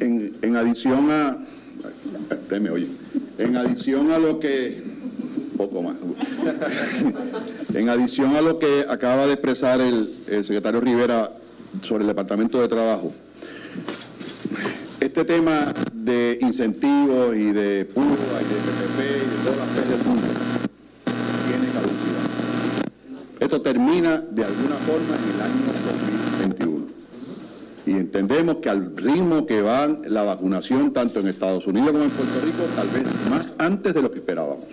En, en adición a, oye, en adición a lo que, poco más, (laughs) en adición a lo que acaba de expresar el, el secretario Rivera sobre el Departamento de Trabajo, este tema de incentivos y de PUA y de PPP y de todas las tiene Esto termina de alguna forma en el año 2021. Y entendemos que al ritmo que va la vacunación, tanto en Estados Unidos como en Puerto Rico, tal vez más antes de lo que esperábamos.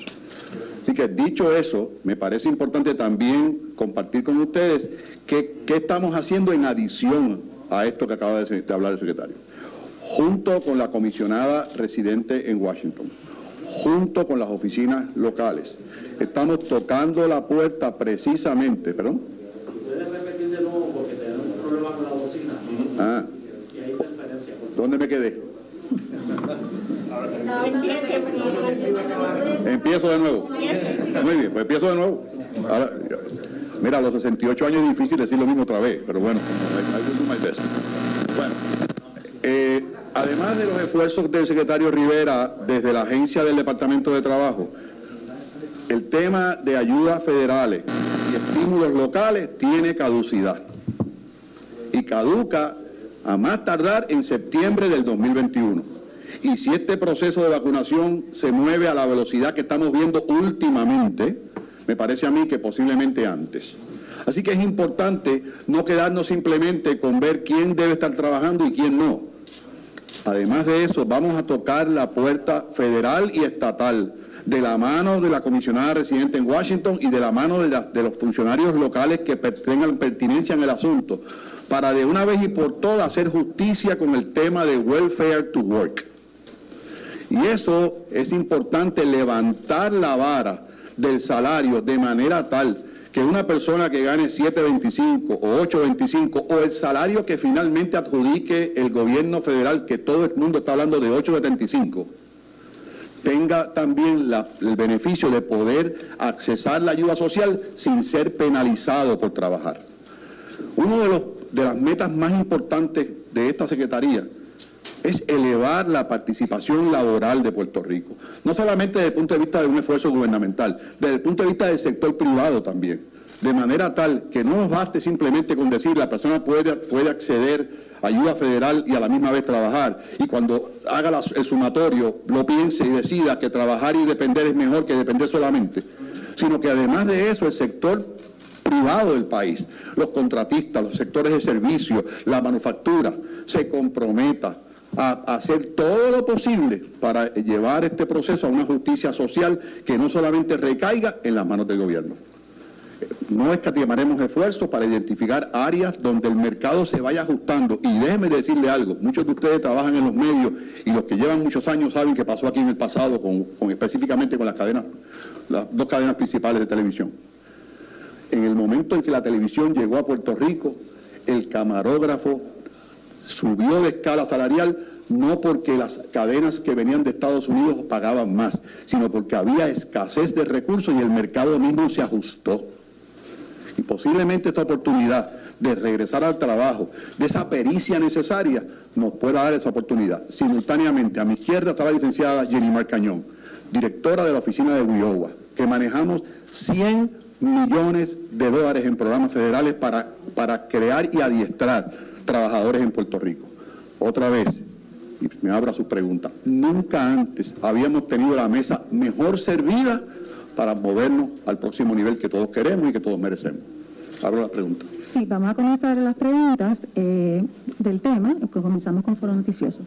Así que dicho eso, me parece importante también compartir con ustedes qué estamos haciendo en adición a esto que acaba de hablar el secretario. Junto con la comisionada residente en Washington, junto con las oficinas locales, estamos tocando la puerta precisamente, perdón. ¿Puedes repetir de nuevo porque tenemos un problema con la bocina? Ah, Y ¿Dónde me quedé? Empiezo de nuevo. Muy bien, pues empiezo de nuevo. Ahora, mira, a los 68 años es difícil decir lo mismo otra vez, pero bueno, I will do my best. Bueno, eh, además de los esfuerzos del secretario Rivera desde la agencia del Departamento de Trabajo, el tema de ayudas federales y estímulos locales tiene caducidad. Y caduca a más tardar en septiembre del 2021. Y si este proceso de vacunación se mueve a la velocidad que estamos viendo últimamente, me parece a mí que posiblemente antes. Así que es importante no quedarnos simplemente con ver quién debe estar trabajando y quién no. Además de eso, vamos a tocar la puerta federal y estatal de la mano de la comisionada residente en Washington y de la mano de, los funcionarios locales que tengan pertinencia en el asunto, para de una vez y por todas hacer justicia con el tema de welfare to work. Y eso es importante, levantar la vara del salario de manera tal que una persona que gane 7.25 o 8.25 o el salario que finalmente adjudique el gobierno federal, que todo el mundo está hablando de 8.75, tenga también el beneficio de poder accesar la ayuda social sin ser penalizado por trabajar. Uno de, los, de las metas más importantes de esta Secretaría es elevar la participación laboral de Puerto Rico, no solamente desde el punto de vista de un esfuerzo gubernamental, desde el punto de vista del sector privado también, de manera tal que no nos baste simplemente con decir la persona puede, puede acceder ayuda federal y a la misma vez trabajar, y cuando haga el sumatorio lo piense y decida que trabajar y depender es mejor que depender solamente, sino que además de eso el sector privado del país, los contratistas, los sectores de servicio, la manufactura, se comprometa a hacer todo lo posible para llevar este proceso a una justicia social que no solamente recaiga en las manos del gobierno. No escatimaremos esfuerzos para identificar áreas donde el mercado se vaya ajustando. Y déjenme decirle algo, muchos de ustedes trabajan en los medios y los que llevan muchos años saben qué pasó aquí en el pasado, con, con- específicamente con las cadenas, las dos cadenas principales de televisión. En el momento en que la televisión llegó a Puerto Rico, el camarógrafo subió de escala salarial no porque las cadenas que venían de Estados Unidos pagaban más, sino porque había escasez de recursos y el mercado mismo se ajustó. Y posiblemente esta oportunidad de regresar al trabajo, de esa pericia necesaria, nos pueda dar esa oportunidad. Simultáneamente, a mi izquierda está la licenciada Jenny Mar Cañón, directora de la oficina de WIOWA, que manejamos 100 millones de dólares en programas federales para, para crear y adiestrar trabajadores en Puerto Rico. Otra vez, y me abra su pregunta, nunca antes habíamos tenido la mesa mejor servida para movernos al próximo nivel que todos queremos y que todos merecemos. Abro la pregunta. Sí, vamos a comenzar las preguntas eh, del tema. que Comenzamos con Foro Noticioso.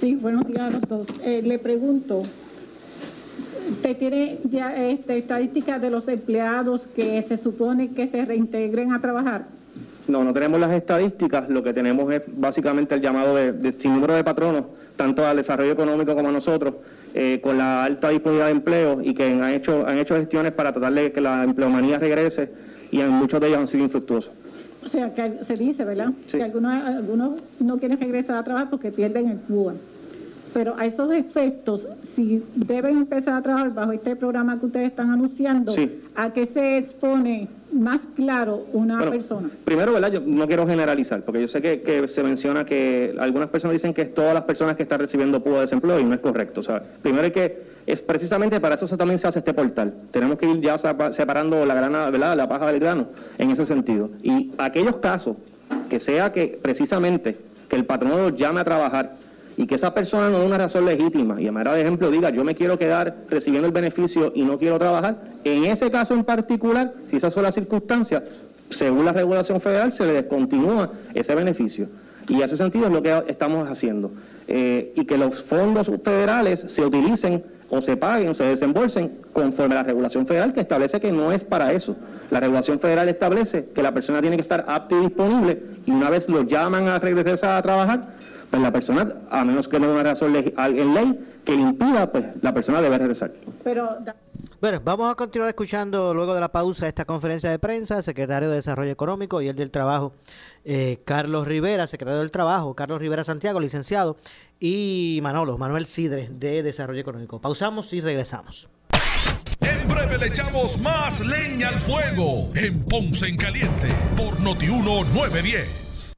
Sí, buenos días a todos. Eh, le pregunto, ¿usted tiene ya este, estadísticas de los empleados que se supone que se reintegren a trabajar? No, no tenemos las estadísticas, lo que tenemos es básicamente el llamado de, de sin número de patronos, tanto al desarrollo económico como a nosotros, eh, con la alta disponibilidad de empleo y que han hecho, han hecho gestiones para tratar de que la empleomanía regrese y en muchos de ellos han sido infructuosos. O sea, que se dice, ¿verdad? Sí. Que algunos, algunos no quieren regresar a trabajar porque pierden el PUA. Pero a esos efectos, si deben empezar a trabajar bajo este programa que ustedes están anunciando, Sí. ¿a qué se expone más claro una Bueno, persona? Primero, ¿verdad? Yo no quiero generalizar, porque yo sé que, que se menciona que algunas personas dicen que es todas las personas que están recibiendo de desempleo y no es correcto. O sea, primero hay que, es precisamente para eso también se hace este portal. Tenemos que ir ya sepa- separando la grana, ¿verdad? La paja del grano en ese sentido. Y aquellos casos que sea que precisamente que el patrono llame a trabajar y que esa persona no dé una razón legítima y a manera de ejemplo diga yo me quiero quedar recibiendo el beneficio y no quiero trabajar, en ese caso en particular, si esas son las circunstancias, según la regulación federal se le descontinúa ese beneficio. Y ese sentido es lo que estamos haciendo. Eh, y que los fondos federales se utilicen o se paguen o se desembolsen conforme a la regulación federal que establece que no es para eso. La regulación federal establece que la persona tiene que estar apta y disponible y una vez lo llaman a regresarse a trabajar, pues la persona, a menos que no haya una razón en ley que le impida, pues la persona debe regresar. Pero Bueno, vamos a continuar escuchando luego de la pausa esta conferencia de prensa, secretario de Desarrollo Económico y el del Trabajo, eh, Carlos Rivera, secretario del Trabajo, Carlos Rivera Santiago, licenciado, y Manolo, Manuel Sidre, de Desarrollo Económico. Pausamos y regresamos. En breve le echamos más leña al fuego en Ponce en Caliente por Notiuno 910.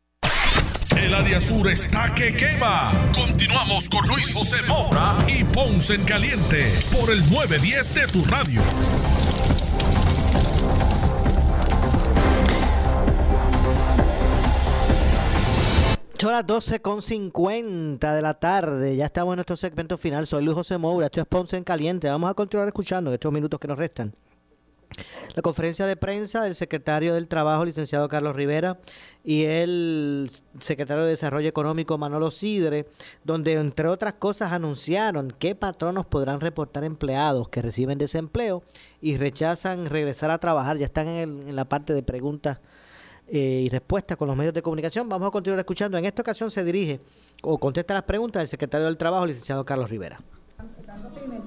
El área sur está que quema. Continuamos con Luis José Moura y Ponce en Caliente por el 910 de tu radio. Son las 12.50 de la tarde. Ya estamos en nuestro segmento final. Soy Luis José Moura. Esto es Ponce en Caliente. Vamos a continuar escuchando estos minutos que nos restan. La conferencia de prensa del secretario del Trabajo, licenciado Carlos Rivera, y el secretario de Desarrollo Económico, Manolo Sidre, donde, entre otras cosas, anunciaron que patronos podrán reportar empleados que reciben desempleo y rechazan regresar a trabajar. Ya están en, en la parte de preguntas eh, y respuestas con los medios de comunicación. Vamos a continuar escuchando. En esta ocasión se dirige o contesta las preguntas del secretario del Trabajo, licenciado Carlos Rivera.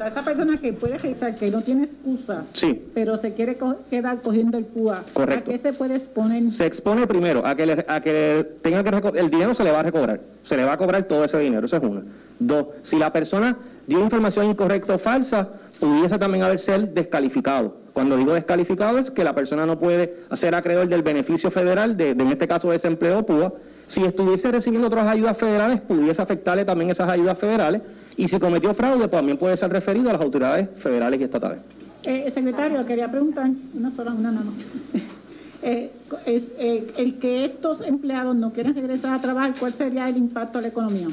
A esa persona que puede regresar, que no tiene excusa, Sí. pero se quiere co- quedar cogiendo el púa, Correcto. ¿a qué se puede exponer? Se expone primero a que, le- a que tenga que el dinero se le va a recobrar, se le va a cobrar todo ese dinero, eso es una. Dos, si la persona dio información incorrecta o falsa, pudiese también haber ser descalificado. Cuando digo descalificado es que la persona no puede ser acreedor del beneficio federal, de, de, en este caso desempleo o PUA. Si estuviese recibiendo otras ayudas federales, pudiese afectarle también esas ayudas federales. Y si cometió fraude, pues también puede ser referido a las autoridades federales y estatales. Eh, secretario, quería preguntar, una sola, una no, no. (laughs) Eh, es, eh, el que estos empleados no quieren regresar a trabajar, ¿cuál sería el impacto a la economía?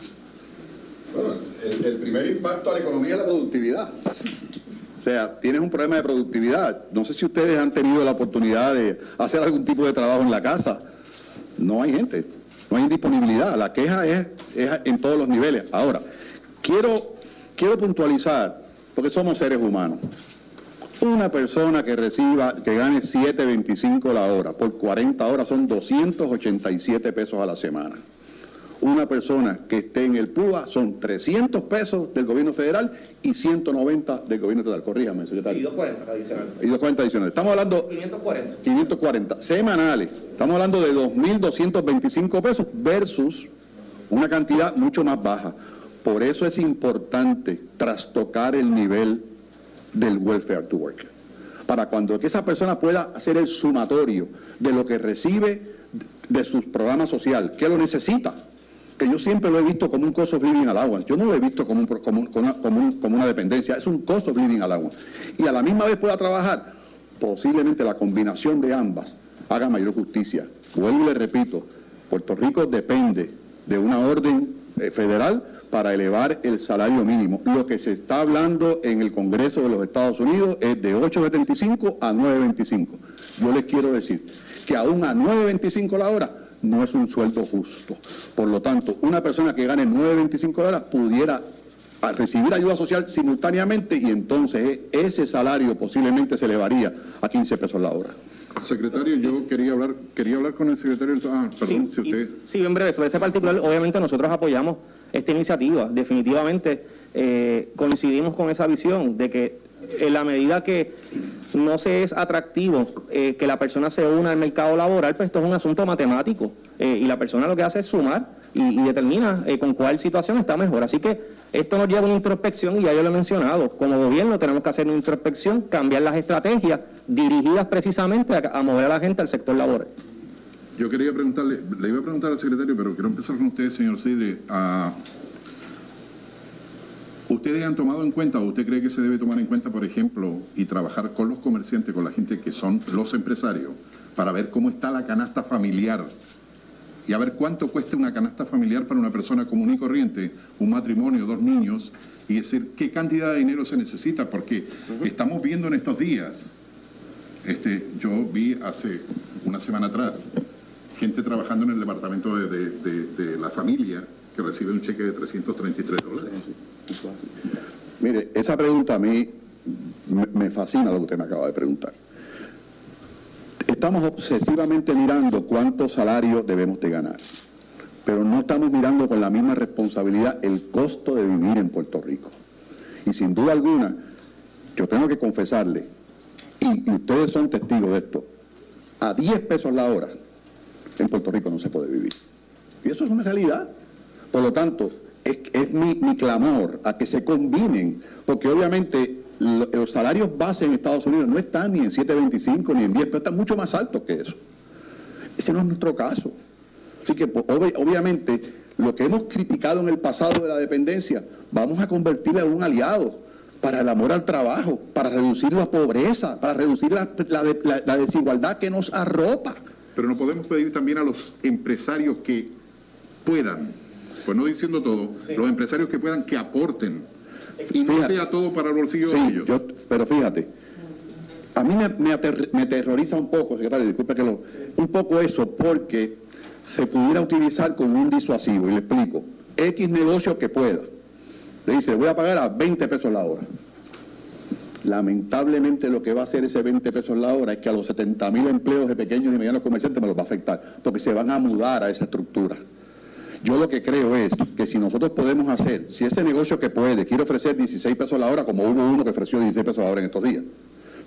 Bueno, el, el primer impacto a la economía es la productividad. O sea, tienes un problema de productividad. No sé si ustedes han tenido la oportunidad de hacer algún tipo de trabajo en la casa. No hay gente, no hay disponibilidad. La queja es, es en todos los niveles. Ahora, quiero, quiero puntualizar, porque somos seres humanos. Una persona que reciba, que gane 7.25 la hora por 40 horas son 287 pesos a la semana una persona que esté en el PUA son 300 pesos del gobierno federal y 190 del gobierno estatal. Corríjame, secretario. 240 adicional. Y 240 adicionales. Estamos hablando 540. 540 semanales. Estamos hablando de 2.225 pesos versus una cantidad mucho más baja. Por eso es importante trastocar el nivel del welfare to work. Para cuando esa persona pueda hacer el sumatorio de lo que recibe de su programa social, que lo necesita, que yo siempre lo he visto como un cost of living allowance. Yo no lo he visto como, un, como, un, como, un, como una dependencia, es un cost of living allowance. Y a la misma vez pueda trabajar, posiblemente la combinación de ambas haga mayor justicia. Vuelvo y le repito, Puerto Rico depende de una orden eh, federal para elevar el salario mínimo. Lo que se está hablando en el Congreso de los Estados Unidos es de 8.75 a 9.25. Yo les quiero decir que aún a 9.25 la hora no es un sueldo justo. Por lo tanto, una persona que gane 9.25 la hora pudiera a recibir ayuda social simultáneamente y entonces ese salario posiblemente se elevaría a 15 pesos la hora. Secretario, yo quería hablar, quería hablar con el secretario. Ah, perdón, si usted. Sí, en breve, sobre ese particular, obviamente nosotros apoyamos esta iniciativa. Definitivamente eh, coincidimos con esa visión de que en la medida que no se es atractivo eh, que la persona se una al mercado laboral, pues esto es un asunto matemático. Eh, y la persona lo que hace es sumar y, determina eh, con cuál situación está mejor. Así que esto nos lleva a una introspección y ya yo lo he mencionado. Como gobierno tenemos que hacer una introspección, cambiar las estrategias dirigidas precisamente a, a mover a la gente al sector laboral. Yo quería preguntarle, le iba a preguntar al secretario, pero quiero empezar con usted, señor Sidre. Ah, ¿Ustedes han tomado en cuenta, o usted cree que se debe tomar en cuenta, por ejemplo, y trabajar con los comerciantes, con la gente que son los empresarios, para ver cómo está la canasta familiar y a ver cuánto cuesta una canasta familiar para una persona común y corriente, un matrimonio, dos niños, y decir qué cantidad de dinero se necesita, porque estamos viendo en estos días, este, yo vi hace una semana atrás, gente trabajando en el departamento de, la familia que recibe un cheque de 333 dólares. Mire, esa pregunta a mí me, fascina lo que usted me acaba de preguntar. Estamos obsesivamente mirando cuántos salarios debemos de ganar, pero no estamos mirando con la misma responsabilidad el costo de vivir en Puerto Rico. Y sin duda alguna, yo tengo que confesarle, y ustedes son testigos de esto, a 10 pesos la hora en Puerto Rico no se puede vivir. Y eso es una realidad. Por lo tanto, es, es mi, clamor a que se combinen, porque obviamente lo- los salarios base en Estados Unidos no están ni en 7.25 ni en 10, pero están mucho más altos que eso. Ese no es nuestro caso. Así que pues, obvi- obviamente lo que hemos criticado en el pasado de la dependencia, vamos a convertirlo en un aliado para el amor al trabajo, para reducir la pobreza, para reducir la, la- la desigualdad que nos arropa. Pero no podemos pedir también a los empresarios que puedan, pues no diciendo todo, los empresarios que puedan que aporten y no Fíjate. sea todo para el bolsillo de Sí, ellos. yo- pero fíjate, a mí me, me ater- me aterroriza un poco, secretario, disculpe que lo... Un poco eso, porque se pudiera utilizar como un disuasivo, y le explico. X negocio que pueda. Le dice, voy a pagar a 20 pesos la hora. Lamentablemente lo que va a hacer ese 20 pesos la hora es que a los 70 mil empleos de pequeños y medianos comerciantes me los va a afectar, porque se van a mudar a esa estructura. Yo lo que creo es que si nosotros podemos hacer, si ese negocio que puede quiere ofrecer 16 pesos la hora, como hubo uno que ofreció 16 pesos la hora en estos días,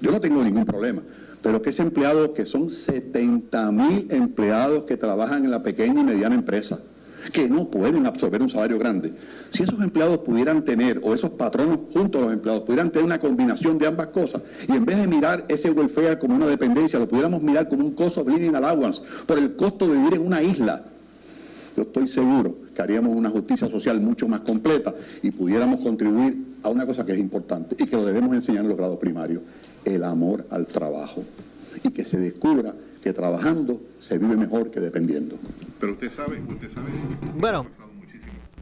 yo no tengo ningún problema. Pero que ese empleado, que son 70 mil empleados que trabajan en la pequeña y mediana empresa, que no pueden absorber un salario grande, si esos empleados pudieran tener, o esos patronos junto a los empleados, pudieran tener una combinación de ambas cosas, y en vez de mirar ese welfare como una dependencia, lo pudiéramos mirar como un cost of living allowance, por el costo de vivir en una isla, yo estoy seguro que haríamos una justicia social mucho más completa y pudiéramos contribuir a una cosa que es importante y que lo debemos enseñar en los grados primarios, el amor al trabajo. Y que se descubra que trabajando se vive mejor que dependiendo. Pero usted sabe, usted sabe. Bueno,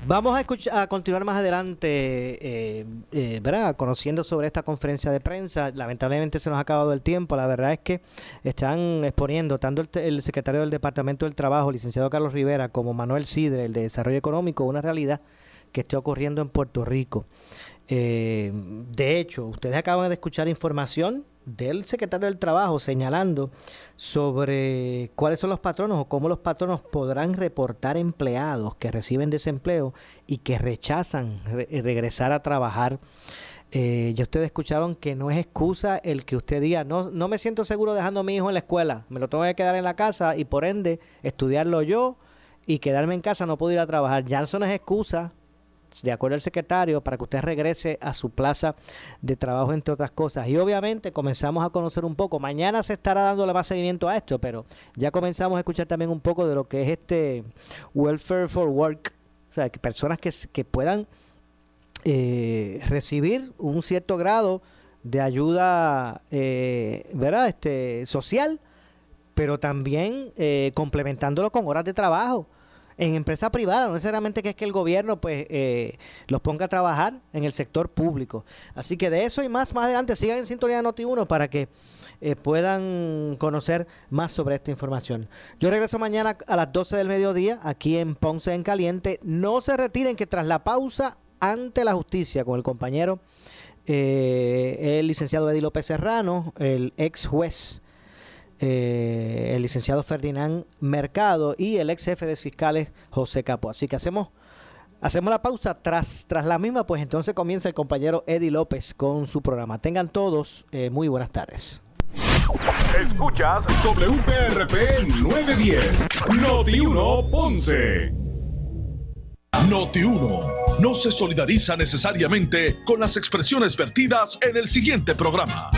vamos a, escuchar, a continuar más adelante, eh, eh, ¿verdad? Conociendo sobre esta conferencia de prensa. Lamentablemente se nos ha acabado el tiempo. La verdad es que están exponiendo tanto el, secretario del Departamento del Trabajo, licenciado Carlos Rivera, como Manuel Sidre, el de Desarrollo Económico, una realidad que está ocurriendo en Puerto Rico. Eh, de hecho, ustedes acaban de escuchar información del secretario del Trabajo señalando sobre cuáles son los patronos o cómo los patronos podrán reportar empleados que reciben desempleo y que rechazan re- regresar a trabajar. Eh, ya ustedes escucharon que no es excusa el que usted diga, no, no me siento seguro dejando a mi hijo en la escuela, me lo tengo que quedar en la casa y por ende estudiarlo yo y quedarme en casa, no puedo ir a trabajar. Ya eso no es excusa, de acuerdo al secretario, para que usted regrese a su plaza de trabajo, entre otras cosas. Y obviamente comenzamos a conocer un poco. Mañana se estará dándole más seguimiento a esto, pero ya comenzamos a escuchar también un poco de lo que es este Welfare for Work. O sea, que personas que, que puedan eh, recibir un cierto grado de ayuda, eh, ¿verdad? Este, social, pero también eh, complementándolo con horas de trabajo en empresa privada, no necesariamente que es que el gobierno pues eh, los ponga a trabajar en el sector público. Así que de eso y más más adelante sigan en sintonía de Noti1 para que eh, puedan conocer más sobre esta información. Yo regreso mañana a las 12 del mediodía aquí en Ponce en Caliente. No se retiren que tras la pausa ante la justicia con el compañero eh, el licenciado Eddie López Serrano, el ex juez eh, el licenciado Ferdinand Mercado y el ex jefe de fiscales José Capo. Así que hacemos, hacemos la pausa. Tras, tras la misma, pues entonces comienza el compañero Eddie López con su programa. Tengan todos eh, muy buenas tardes. Escuchas WPRP 910, Noti 1 Ponce. Noti 1 no se solidariza necesariamente con las expresiones vertidas en el siguiente programa.